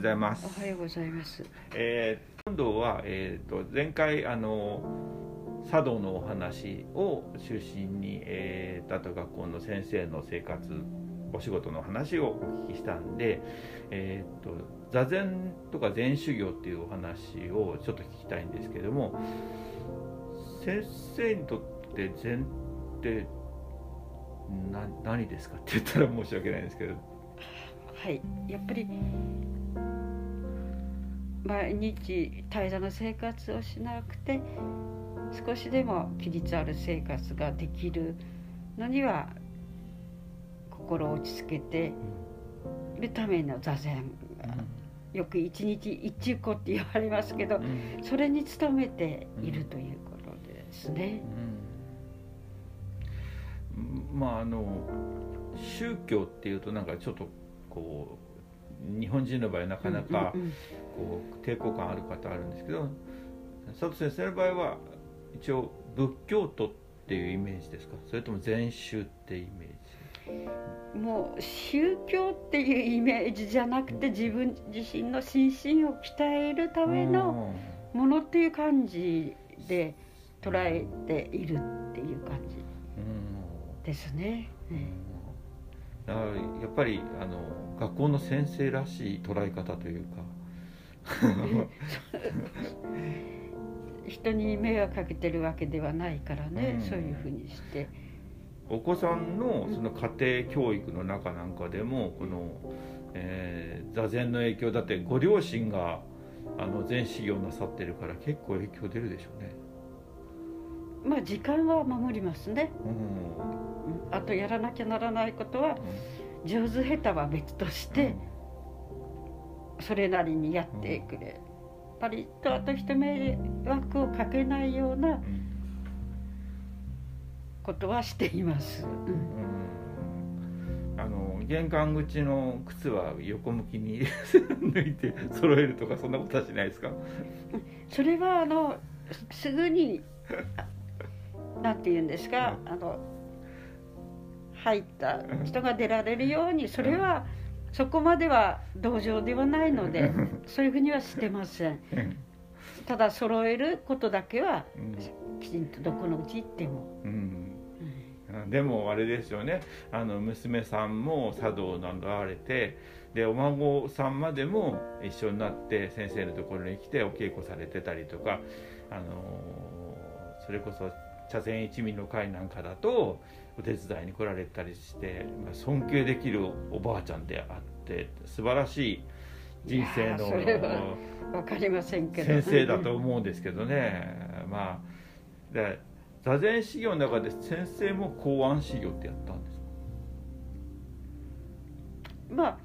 ございます。おはようございます。えー今度は、えー、と前回あの茶道のお話を中心に、えー、あと学校の先生の生活お仕事の話をお聞きしたんで、えー、と座禅とか禅修行っていうお話をちょっと聞きたいんですけども先生にとって禅ってな何ですかって言ったら申し訳ないんですけど。はい、やっぱり毎日平らな生活をしなくて少しでも規律ある生活ができるのには心を落ち着けているための座禅よく一日一中個って言われますけどうん。それに努めているということですね。うん。まああの宗教っていうとなんかちょっとこう日本人の場合なかなかうんうんこう抵抗感ある方あるんですけど佐藤先生の場合は一応仏教徒っていうイメージですか？それとも禅宗っていうイメージ？もう宗教っていうイメージじゃなくて自分自身の心身を鍛えるためのものっていう感じで捉えているっていう感じうん。ですね。だからやっぱりあの学校の先生らしい捉え方というか。人に迷惑かけてるわけではないからね、うん。そういうふうにして。お子さんのその家庭教育の中なんかでもこの、えー座禅の影響だってご両親があの禅修行なさってるから結構影響出るでしょうね。まあ時間は守りますね、うん。うんあとやらなきゃならないことは上手下手は別として、それなりにやってくれ、やっぱりとあと人迷惑をかけないようなうん。ことはしています、あの玄関口の靴は横向きに 抜いて揃えるとかそんなことはしないですか？それはあのすぐにあなんて言うんですか、あの入った人が出られるようにそれはそこまでは同情ではないのでそういうふうにはしてません。ただ揃えることだけはきちんとどこのうち行っても、うん。うん。でもあれですよね。あの娘さんも茶道などわれてでお孫さんまでも一緒になって先生のところに来てお稽古されてたりとか、あのそれこそ茶禅一味の会なんかだとお手伝いに来られたりして、まあ、尊敬できるおばあちゃんであって素晴らしい人生の分かりませんけど。先生だと思うんですけどね、まあで座禅修行の中で先生も公安修行ってやったんですか？まあ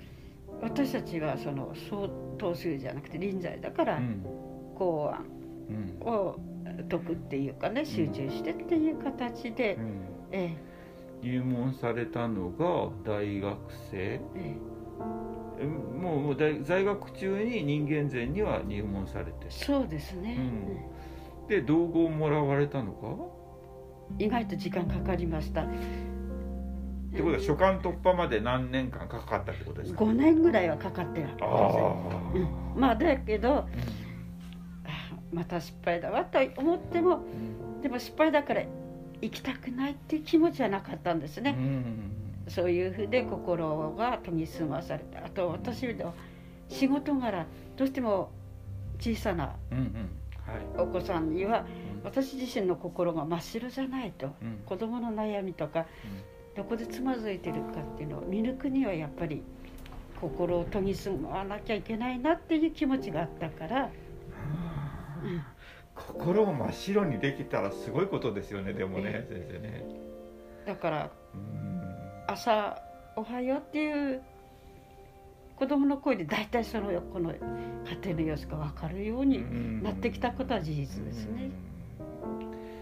私たちはその相当数じゃなくて臨在だからうん。公安うんを解くっていうかね集中してっていう形で、うん。え入門されたのが大学生。ええ。えもうもう大在学中に人間禅には入門されて。えそうですね、うん。で道後をもらわれたのか？意外と時間かかりました。ってことは初巻突破まで何年間かかったってことですか？5年ぐらいはかかってるあうん。まあだけどあまた失敗だわと思ってもうん。でも失敗だから行きたくないっていう気持ちはなかったんですうね、ん。そういうふうで心が研ぎ澄まされてあと私の仕事柄どうしても小さなお子さんにはうん。私自身の心が真っ白じゃないとうん。子供の悩みとかどこでつまずいてるかっていうのを見抜くにはやっぱり心を研ぎ澄まなきゃいけないなっていう気持ちがあったから、うん心を真っ白にできたらすごいことですよねでもね先生ね。だからうん。朝「おはよう」っていう子供の声で大体そのこの家庭の様子が分かるようになってきたことは事実ですね。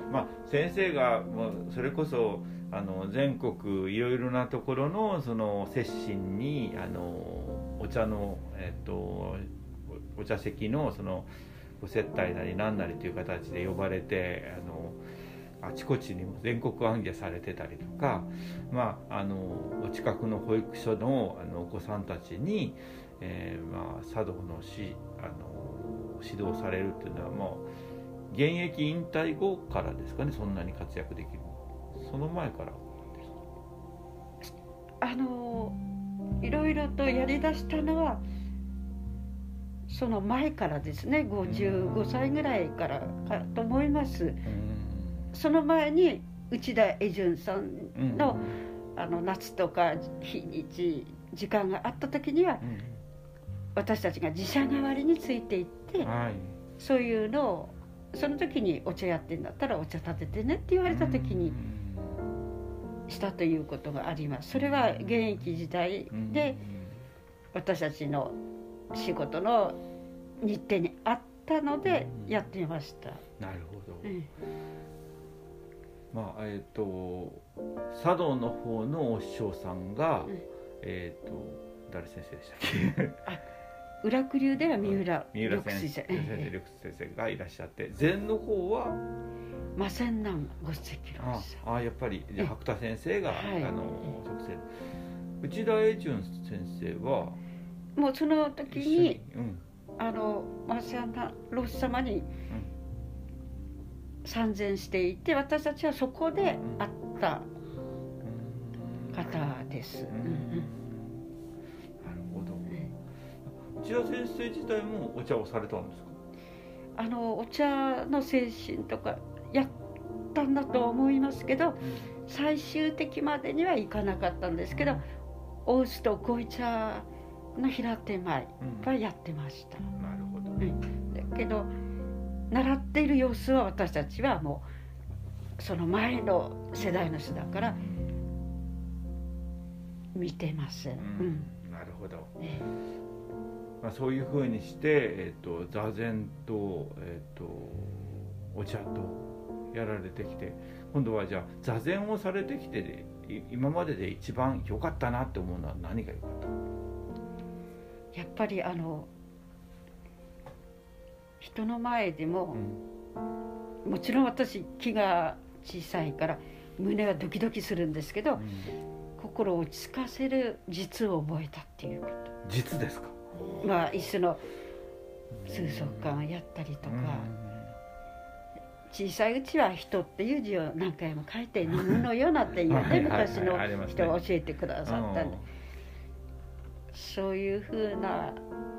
うん。まあ先生がもうそれこそあの全国いろいろなところのその接心にあのお茶のえっとおお茶席のそのご接待なり何なりという形で呼ばれてあのあちこちにも全国行脚されてたりとか、まあ、あのお近くの保育所のあのお子さんたちに、えーまあ、茶道のしあの指導されるっていうのはもう現役引退後からですかねそんなに活躍できる。その前から。あのいろいろとやりだしたのはその前からですね55歳ぐらいからかと思います。その前に内田エジュンさんのあの夏とか日にち時間があった時には私たちが自社代わりについていってはい。そういうのをその時にお茶やってんだったらお茶立ててねって言われた時にしたということがあります。それは現役時代で私たちの仕事の日程にあったのでやってました、なるほど、うん。まあえっ、と茶道の方のお師匠さんが、うん。えっ、と誰先生でしたっけ？裏九流では三浦三浦先生緑先生緑先生がいらっしゃって禅の方は？魔仙南ご石ああやっぱりじゃ白田先生が、はい。あの直接。内田英淳先生はもうその時にうんあの魔仙南老師様に参禅していて私たちはそこで会った方です、ううん。んうんなるほど。内田先生自体もお茶をされたんですか？あのお茶の精神とかやったんだと思いますけど最終的までにはいかなかったんですけどお臼と紅茶の平手前うんはやってました。なるほど、ん。だけど習っている様子は私たちはもうその前の世代の人だから見てません、なるほど、えまあ、そういうふうにして、えー、と座禅と,、えー、とお茶とやられてきて今度はじゃあ座禅をされてきて今までで一番良かったなって思うのは何が良かったえやっぱりあの人の前でも、もちろん私気が小さいから胸はドキドキするんですけど心を落ち着かせる実を覚えたっていうこ実ですか？とまあ椅子の数足感やったりとか、小さいうちは人っていう字を何回も書いて飲むのよなっていうはいはいねはい。昔の人が教えてくださったんで。うんそういうふうな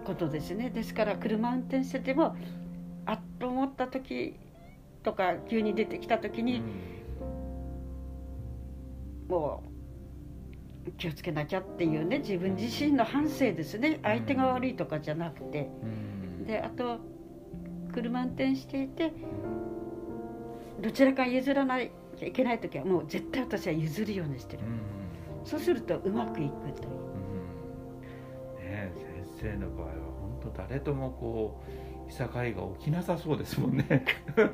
ことですね。ですから車運転しててもあっと思った時とか急に出てきた時に、もう気をつけなきゃっていうね自分自身の反省ですね。相手が悪いとかじゃなくて。うん。であと車運転していてどちらか譲らなきゃいけない時はもう絶対私は譲るようにしてる。うん。そうするとうまくいくという生の場合は本当誰ともこういさかいが起きなさそうですもんね。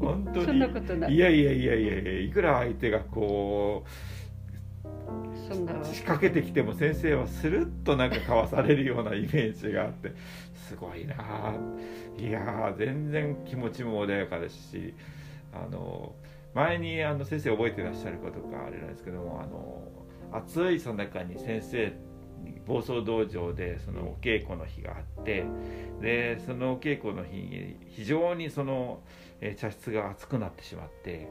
本当に。そんなことない。いやいやいやいやいやいくら相手がこう仕掛けてきても先生はスルッとなんかかわされるようなイメージがあってすごいな。あいやー全然気持ちも穏やかですしあの前にあの先生覚えてらっしゃることがあれなんですけどもあの暑いその中に先生に暴走道場でそのお稽古の日があってでそのお稽古の日に非常にその茶室が暑くなってしまって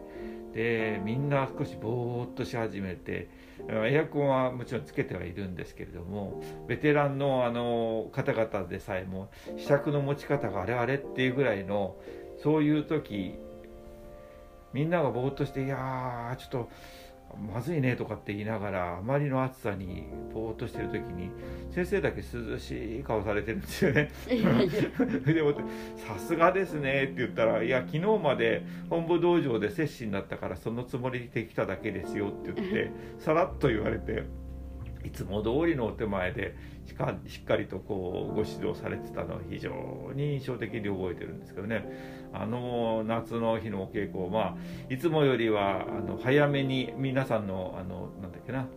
でみんな少しぼーっとし始めてエアコンはもちろんつけてはいるんですけれどもベテランのあの方々でさえも試着の持ち方があれあれっていうぐらいのそういう時みんながぼーっとして「いやーちょっとまずいね」とかって言いながらあまりの暑さにぼーっとしてる時に先生だけ涼しい顔されてるんですよね。でもさすがですねって言ったら「いや昨日まで本部道場で摂氏になったからそのつもりで来ただけですよ」って言ってさらっと言われていつも通りのお手前でしかしっかりとこうご指導されてたのを非常に印象的に覚えてるんですけどね。あの夏の日のお稽古まあいつもよりはあの早めに皆さんのあのなんだっけな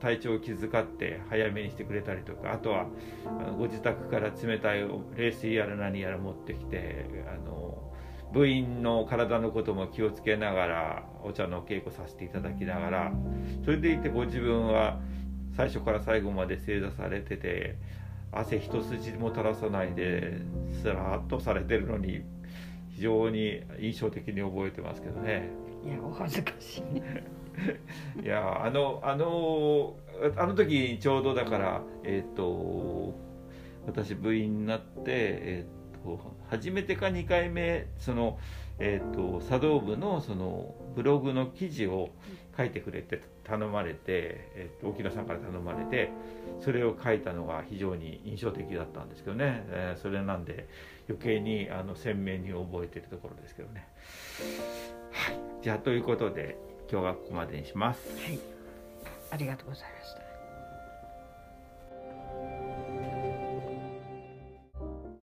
体調を気遣って早めにしてくれたりとかあとはあご自宅から冷たい冷水やら何やら持ってきてあの部員の体のことも気をつけながらお茶のお稽古させていただきながらそれでいてご自分は最初から最後まで正座されてて汗一筋も垂らさないですらっとされてるのに非常に印象的に覚えてますけどね。いやお恥ずかしいね いやあのあのあの時ちょうどだからえっ、と私部員になってえっ、と初めてか2回目そのえっ、と茶道部のそのブログの記事を書いてくれて頼まれて、えっ、と沖野さんから頼まれてそれを書いたのが非常に印象的だったんですけどね、えーそれなんで余計にあの鮮明に覚えてるところですけどね。はい、じゃあということで今日はここまでにします。はいありがとうございました